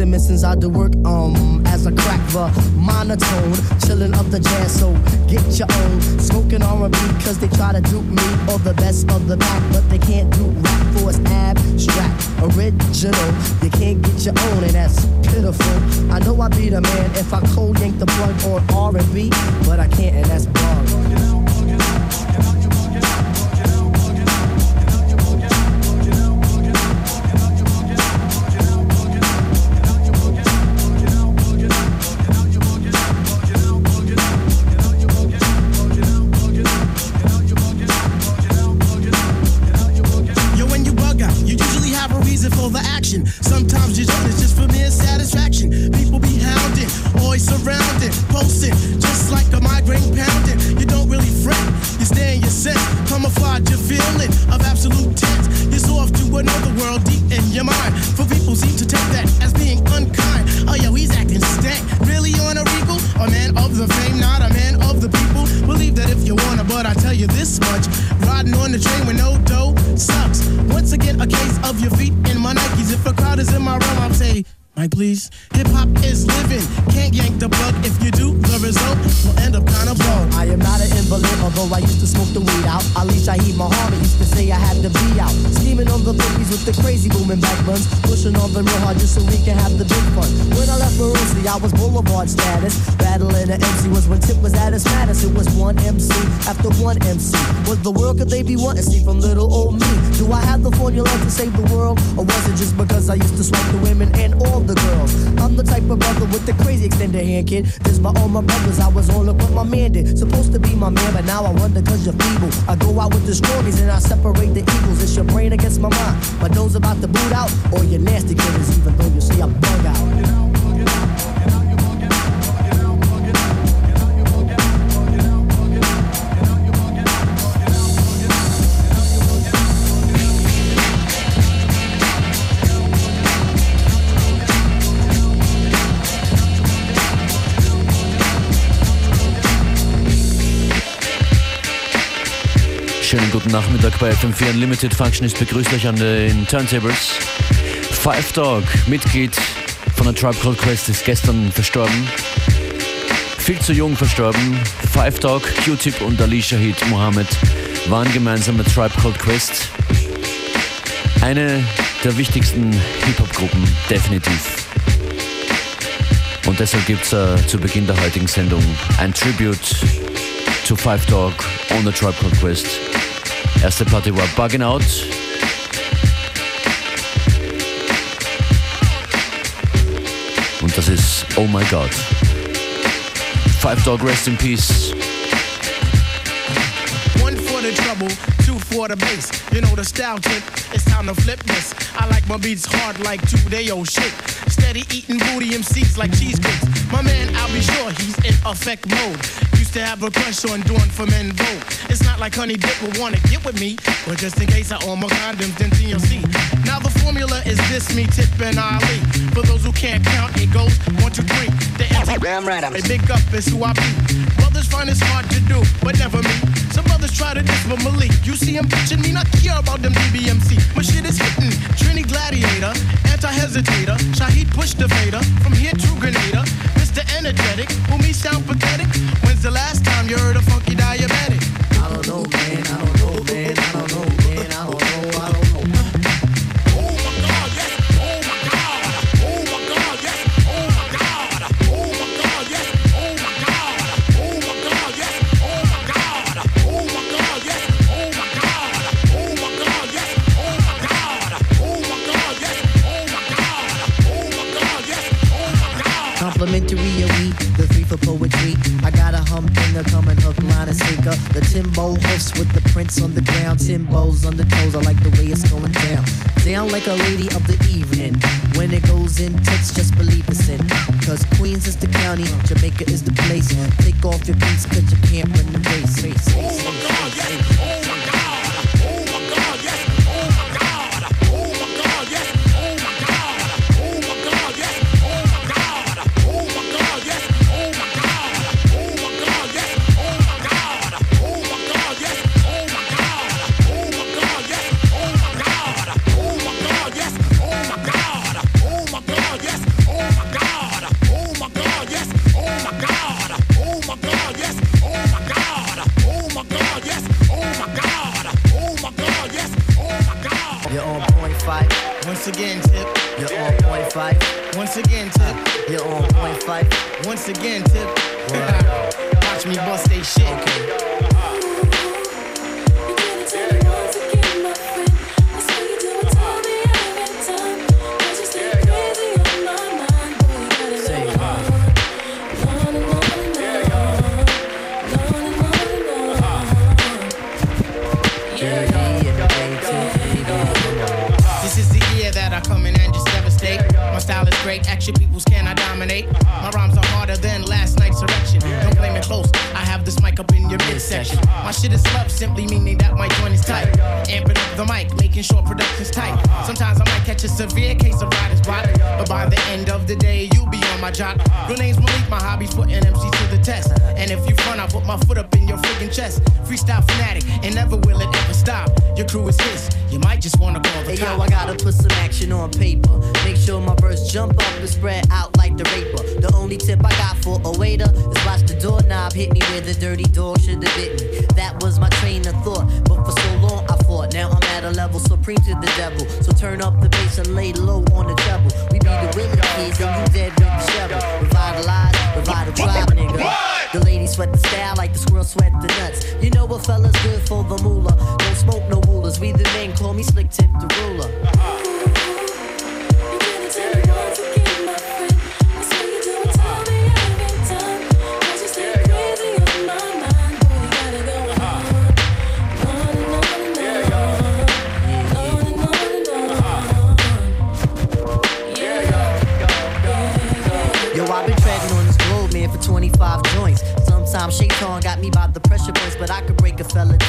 listen, missions I do Nachmittag bei FM4 Unlimited. Functionist begrüßt euch an den Turntables. Five Dog, Mitglied von der Tribe Called Quest, ist gestern verstorben. Viel zu jung verstorben. Five Dog, Q-Tip und Ali Shahid Mohammed waren gemeinsam mit Tribe Called Quest. Eine der wichtigsten Hip-Hop-Gruppen, definitiv. Und deshalb gibt es uh, zu Beginn der heutigen Sendung ein Tribute to Five Dog on the Tribe Called Quest. Erste Platte war Bugging Out. Und das ist Oh My God. Phife Dawg Rest in Peace. One for the trouble, two for the bass. You know the style tip, it's time to flip this. I like my beats hard like two day old shit. Steady eating booty MCs like cheesecakes. My man, I'll be sure he's in effect mode used to have a crush on for men vote. Like Honey Dip would wanna get with me, but just in case I own my condoms, then TLC. Now the formula is this, me, Tip, and Ali. For those who can't count, it goes one, two, three. The Damn right, I'm a big up is who I be. Brothers find it's hard to do, but never me. Some brothers try to diss, but Malik, you see him bitching me, not care about them DBMC. My shit is hitting. Trini Gladiator, anti-hesitator, Shaheed push the fader, from here to Grenada. Mr. Energetic, who me sound pathetic.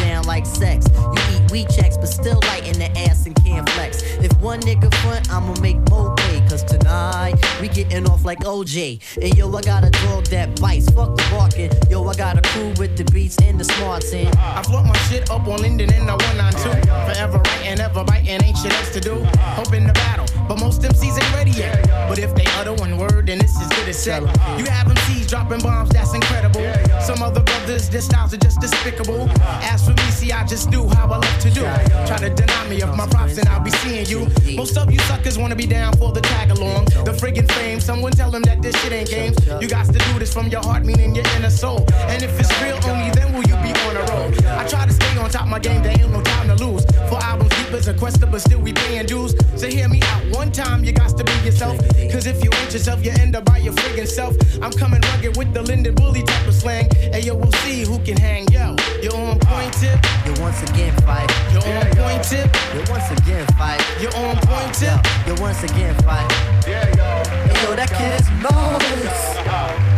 Down like sex. You eat weed checks, but still light in the ass and can't flex. If one nigga front, I'ma make more pay. Cause tonight, we getting off like OJ. And yo, I got a dog that bites, fuck the barking. Yo, I got a crew with the beats and the smarts in. I float my shit up on Linden and the one on two. Forever writing, ever biting, ain't shit else to do. Hoping to battle, but most MCs ain't ready yet. But if they utter one word, then it's as good as set. You have MCs dropping bombs, that's incredible. Some other brothers, their styles are just despicable. As for me, see, I just do how I love to do. Try to deny me of my props, and I'll be seeing you. Most of you suckers wanna be down for the tag along. The friggin' fame, someone tell them that this shit ain't games. You got to do this from your heart, meaning your inner soul. And if it's real, only then will you be on a roll. I try to stay on top of my game, there ain't no time to lose. For albums, deep as a quester, but still we paying dues. So hear me out one time, you got to be yourself. Cause if you ain't yourself, you end up by your friggin' self. I'm coming rugged with the Linden Bully type of slang. And yo, we'll see who can hang. Yo, you're on point tip. You're once again fight. You're on point tip. You're once again fight. You're on point tip. You're once again fight. Hey, yo, that kid is nice.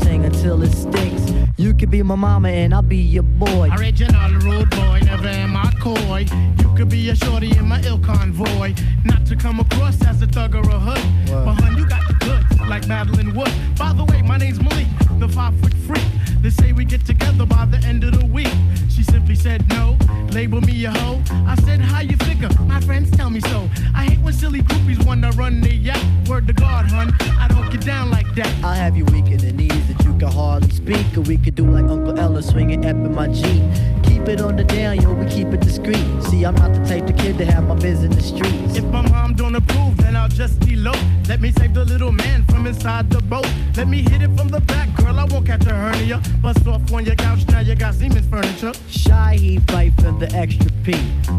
Pound until it stinks. You could be my mama and I'll be your boy. Original rude boy, never am I coy. You could be a shorty in my ill convoy. Not to come across as a thug or a hood. But hun, you got the goods, like Madeline Wood. By the way, my name's Malik, the five foot freak. They say we get together by the end of the week. She simply said no, label me a hoe. I said, how you figure? My friends tell me so. I hate when silly groupies wanna run the yak. Word to God, hun, I don't get down like that. I'll have you weak in the knees that you can hardly speak. Or we could do like Uncle Ella swinging up in my Jeep. Keep it on the down, yo, we keep it discreet. See, I'm not the type of kid to have my biz in the streets. If my mom don't approve, then I'll just elope. Let me save the little man from inside the boat. Let me hit it from the back, girl. I won't catch a hernia. Bust off on your couch, now you got Siemens furniture. Shy, he fight for the extra P.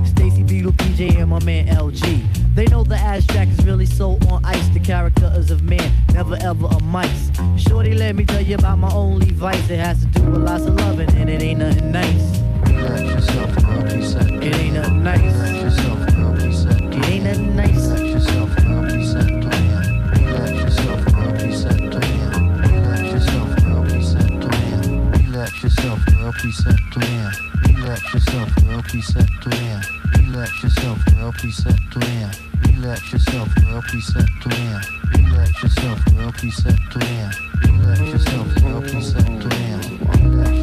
Stacy Beetle, PJ, and my man LG. They know the abstract is really so on ice. The character is of man, never ever a mice. Shorty, let me tell you about my only vice. It has to do with lots of loving, and it ain't nothing nice. Relax yourself, girl, please set It ain't nothing nice. Relax yourself, girl, please set It ain't nothing nice. Relax yourself, girl, please set Relax yourself, girl, please set Relax yourself, girl, please set Relax yourself, girl, please set Relax yourself, girl, please set Relax yourself, girl, please set Relax yourself, girl, please set Relax yourself, girl, please set Relax yourself, girl, please set Relax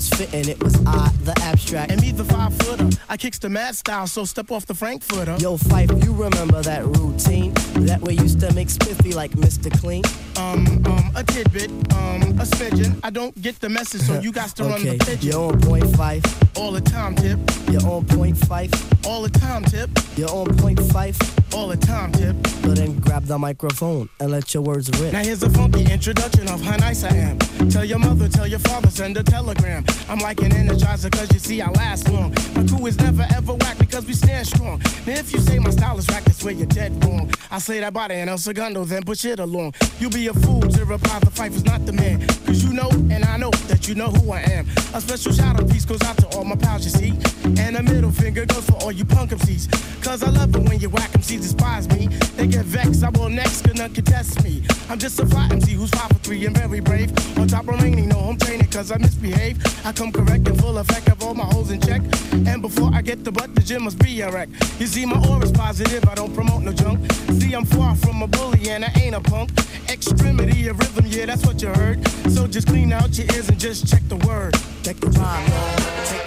was fitting. It was I, the abstract. And me, the five footer. I kicks the mad style, so step off the Frankfurter. Yo, Phife, you remember that routine? That way used to make spiffy like Mr. Clean. Um, um, a tidbit, um, a smidgen. I don't get the message, so you got to run Okay, the pigeon. you're on point five. All the time, tip. You're on point five. All the time, tip. You're on point five. All the time, tip. So then grab the microphone and let your words rip. Now here's a funky introduction of how nice I am. Tell your mother, tell your father, send a telegram. I'm like an energizer, cause you see I last long. My crew is never ever whack because we stand strong. Now if you say my style is whack, that's where you're dead wrong. I say that body and El Segundo, then push it along. You'll be a fool to reply the fight is not the man. Cause you know, and I know that you know who I am. A special shout out piece goes out to all my pals, you see. And a middle finger goes for all you punk MCs. Cause I love it when you whack MCs despise me. They get vexed, I will next, gonna contest me. I'm just a fly MC who's five for three and very brave. On top remaining, no home training cause I misbehave. I come correct and full effect of all my holes in check. And before I get the butt, the gym must be a wreck. You see, my aura's positive, I don't promote no junk. See, I'm far from a bully and I ain't a punk. Extremity of rhythm, yeah, that's what you heard. So just clean out your ears and just check the word. Check the rhyme,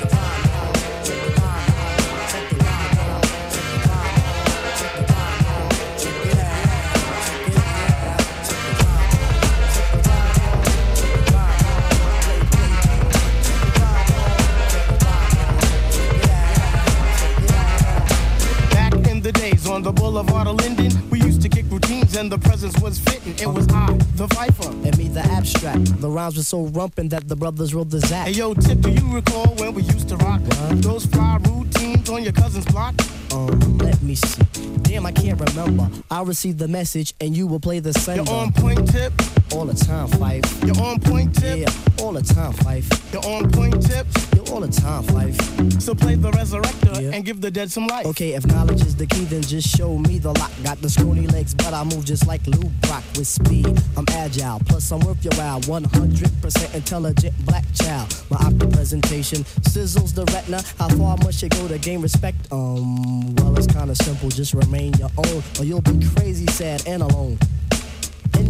on the boulevard of Linden. We used to kick routines and the presence was fitting. It was I, the Viper. And me, the abstract. The rhymes were so rumpin' that the brothers wrote the Zach. Hey yo, Tip, do you recall when we used to rock those fly routines on your cousin's block? Um, let me see. Damn, I can't remember. I'll receive the message and you will play the sender. You're on point, Tip. All the time, Phife. You're on point, Tip. Yeah, all the time, Phife. You're on point, Tip. You're all the time, Phife. So play the resurrector Yeah. and give the dead some life. Okay, if knowledge is the key, then just show me the lock. Got the scrawny legs, but I move just like Lou Brock with speed. I'm agile, plus I'm worth your while. 100% intelligent black child. My opera presentation sizzles the retina. How far must you go to gain respect? Um, well, it's kinda simple. Just remain your own, or you'll be crazy, sad, and alone.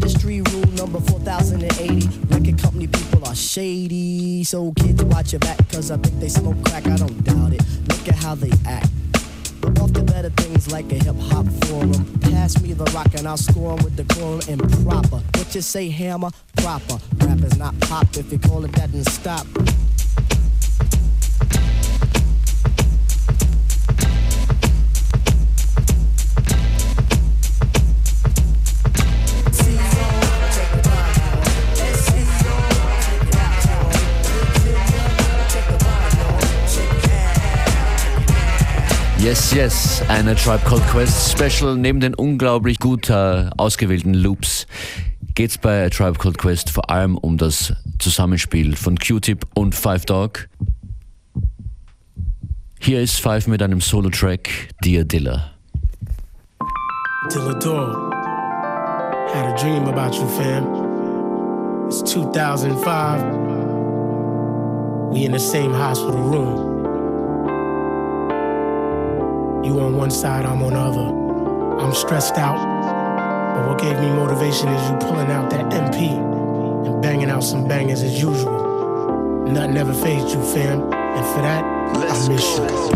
Industry rule number 4080. Record company people are shady. So kids, watch your back, cause I think they smoke crack. I don't doubt it. Look at how they act. Off the better things like a hip hop forum. Pass me the rock and I'll score with the quorum and proper. What you say, hammer? Proper. Rap is not pop. If you call it that, then stop. Yes, yes, eine Tribe Called Quest Special. Neben den unglaublich gut äh, ausgewählten Loops geht's bei A Tribe Called Quest vor allem um das Zusammenspiel von Q-Tip und Five Dog. Hier ist Five mit einem Solo-Track, Dear Dilla. Dilla Dog. Had a dream about you, fam. It's 2005. We in the same hospital room. You on one side, I'm on the other. I'm stressed out. But what gave me motivation is you pulling out that MP and banging out some bangers as usual. Nothing ever fazed you, fam. And for that, I miss you.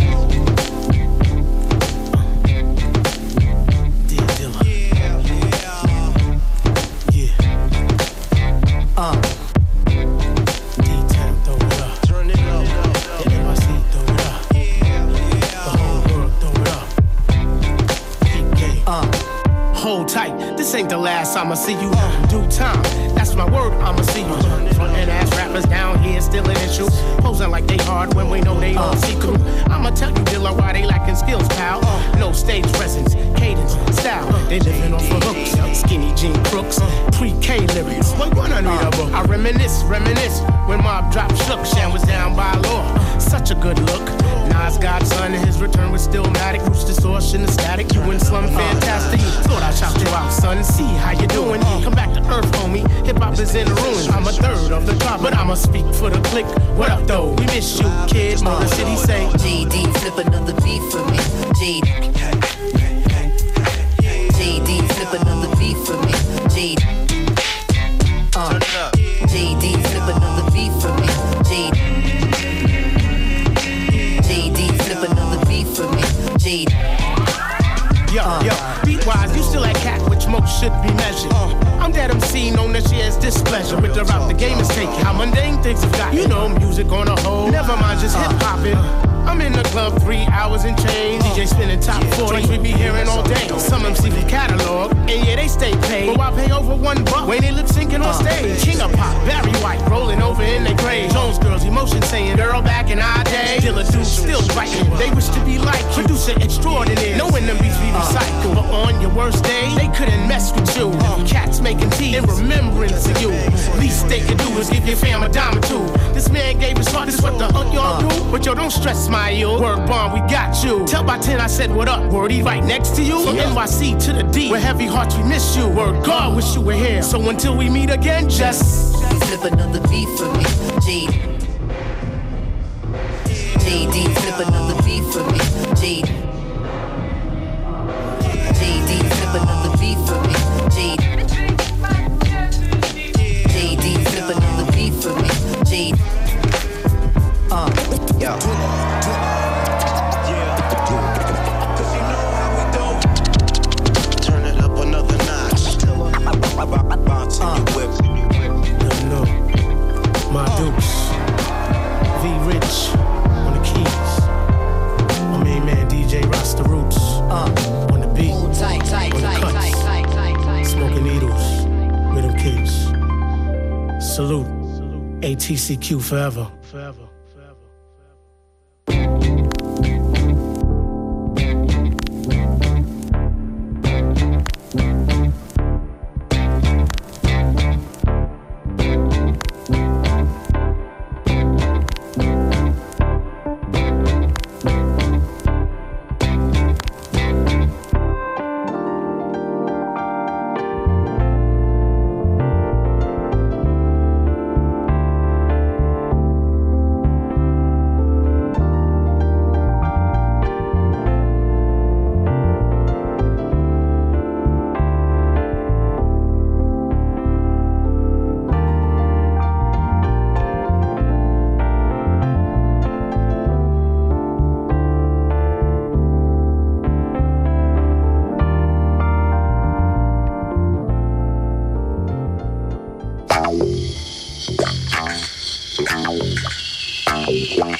Tight, this ain't the last I'ma see you. Due time, that's my word, I'ma see you. Frontin' ass rappers down here still an issue. Posing like they hard when we know they see through. I'ma tell you, Dilla, why they lacking skills, pal. No stage presence, cadence, style. They living off of hooks, skinny jean crooks, pre-K lyrics. What one unreadable? I reminisce, reminisce when Mob Drop shook. Shan was down by law. Such a good look. Nas Godson and his return was still matic. Roots distortion and static. You and Slum fantastic. Thought I chopped you out, son. See how you doing. Come back to earth, homie. Hip hop is in ruins. I'm a third of the crowd, but I'ma speak for the clique. What up, though? We miss you, kid. Motor City say. JD, flip another beat for me. JD. JD, flip another beat for me. JD. Uh. JD, flip another beat for me. JD. JD. Yo, uh. yo, beat wise, you still that cat which most should be measured. Uh. I'm that MC known that she has displeasure with the route the game is taking. How mundane things have got. You know, music on a whole. Never mind just hip hop hopping. I'm in the club three hours and change. DJ spinning top 40. We be hearing all day. Some MC from catalog, and yeah, they stay paid. But why pay over one buck when they lip syncing on stage? King of pop, Barry White, rolling over in their grave. Jones girls, emotion saying, girl, back in our day. Still a dude, still writing. They wish to be like you. producer extraordinary. Knowing them beats be recycled. But on your worst day, they couldn't mess with you. Cats making tea in remembrance of you. Least they could do is give your fam a dime or two. This man gave his heart, this what the hunt y'all do. But yo, don't stress my ill. Word bomb, we got you. Tell by 10 I said what up. Word, he right next to you. From NYC to the D. With heavy hearts, we miss you. Word God, wish you were here. So until we meet again, just. Flip another beat for me. JD. JD, flip TCQ forever. Forever.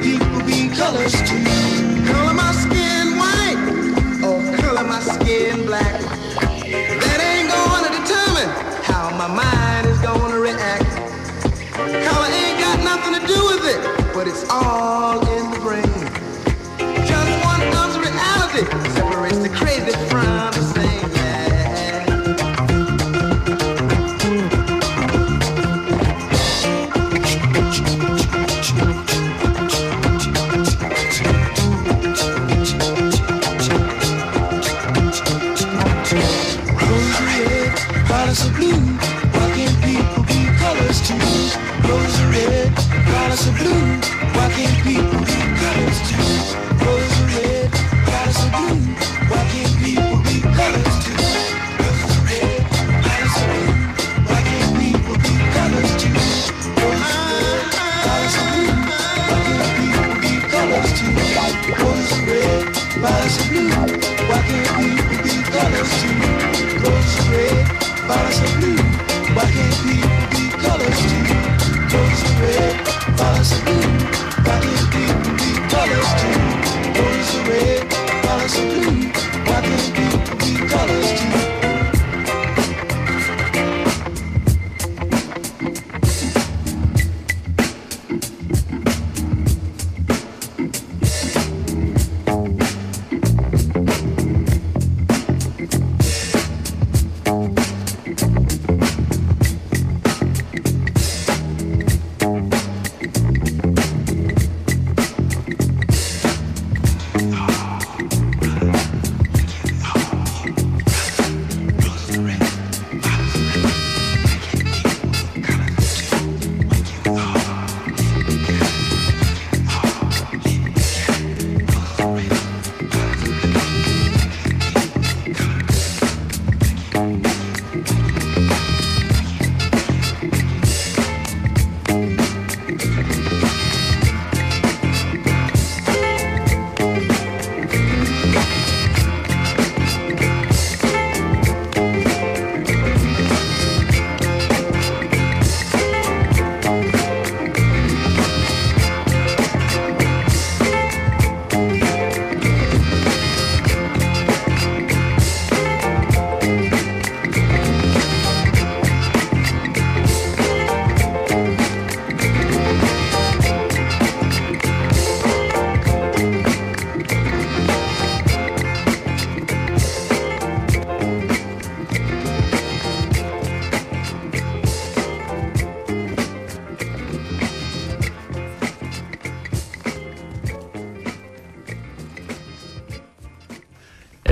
people be colors too.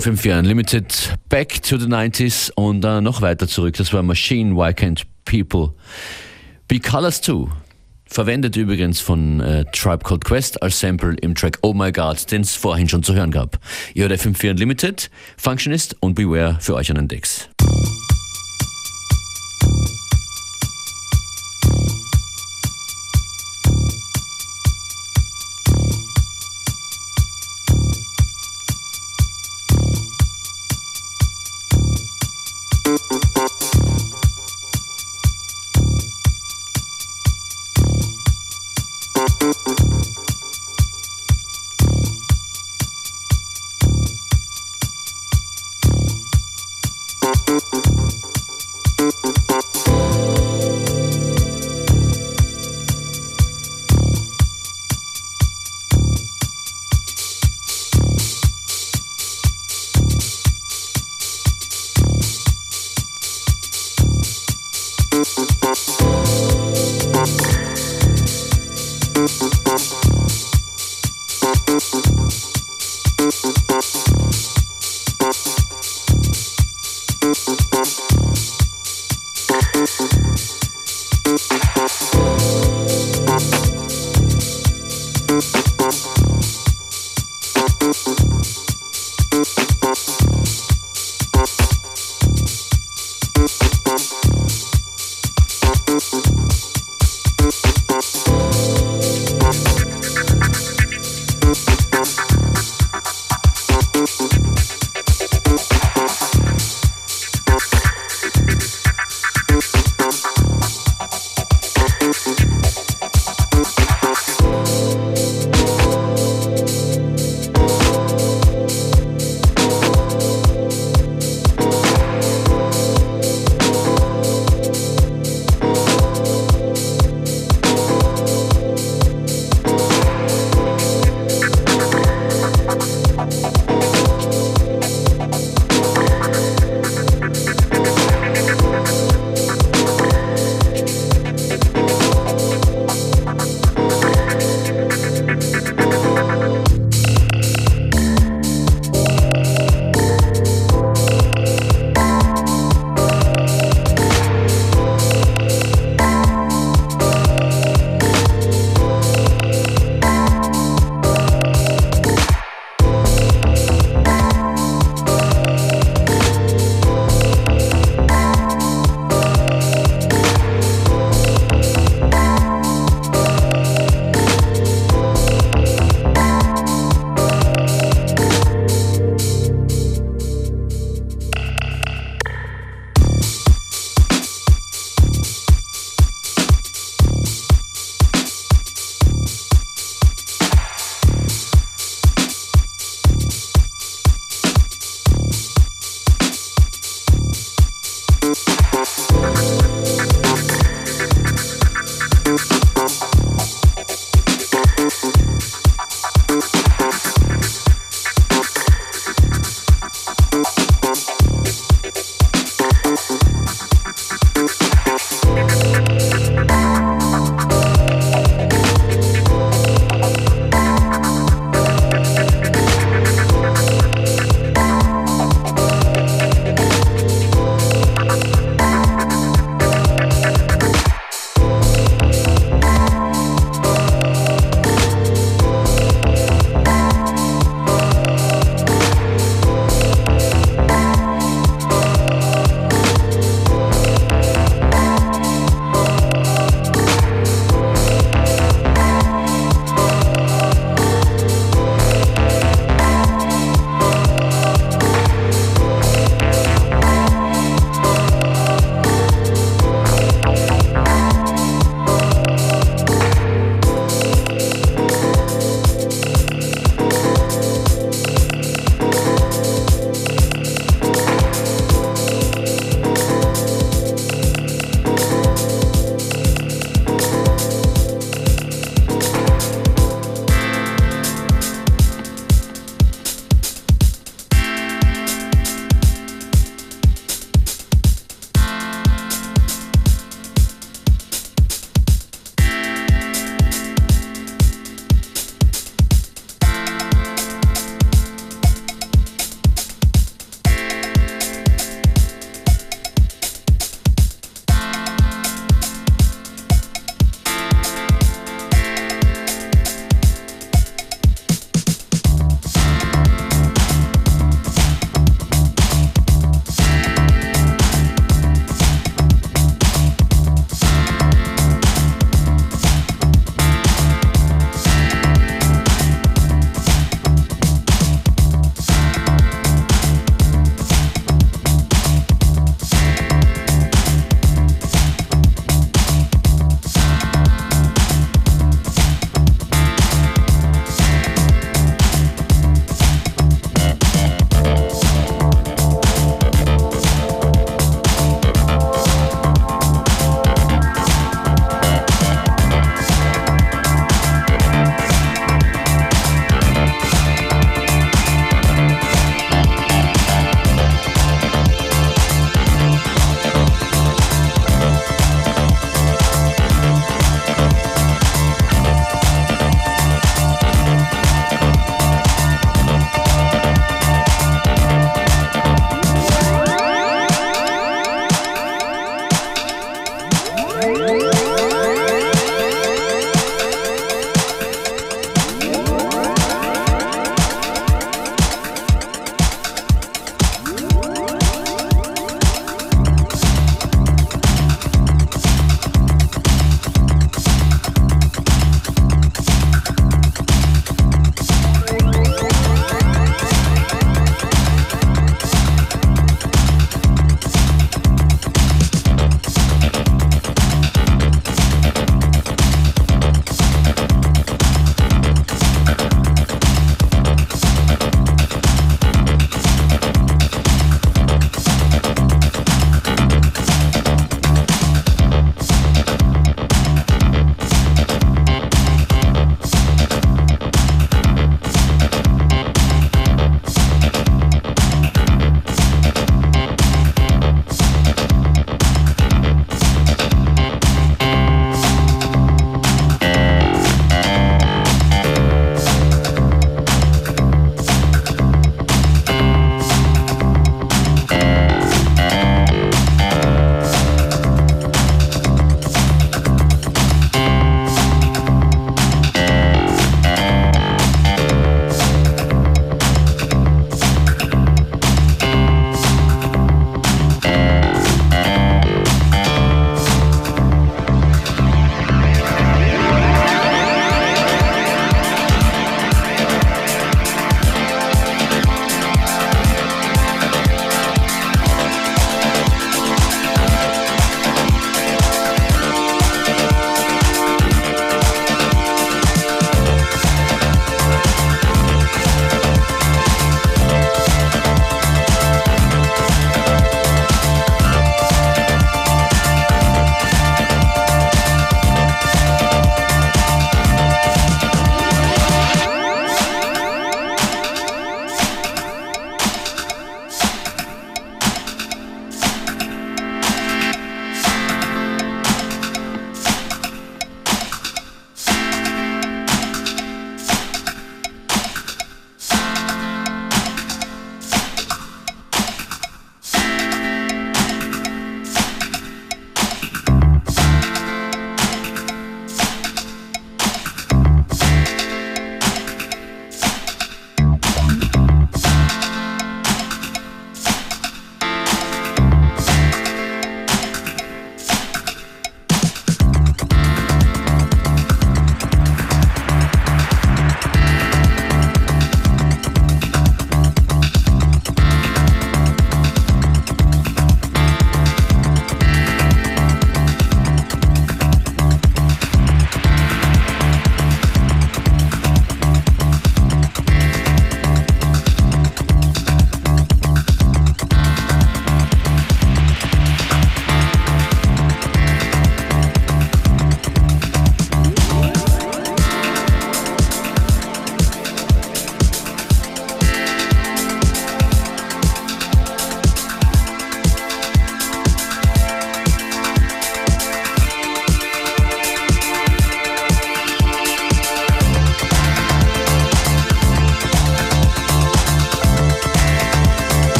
FM4 Unlimited, Back to the 90s und äh, noch weiter zurück. Das war Machine, Why Can't People Be Colors Too? Verwendet übrigens von äh, Tribe Called Quest als Sample im Track Oh My God, den es vorhin schon zu hören gab. Ihr hört FM4 Unlimited, Functionist und Beware für euch an den Decks.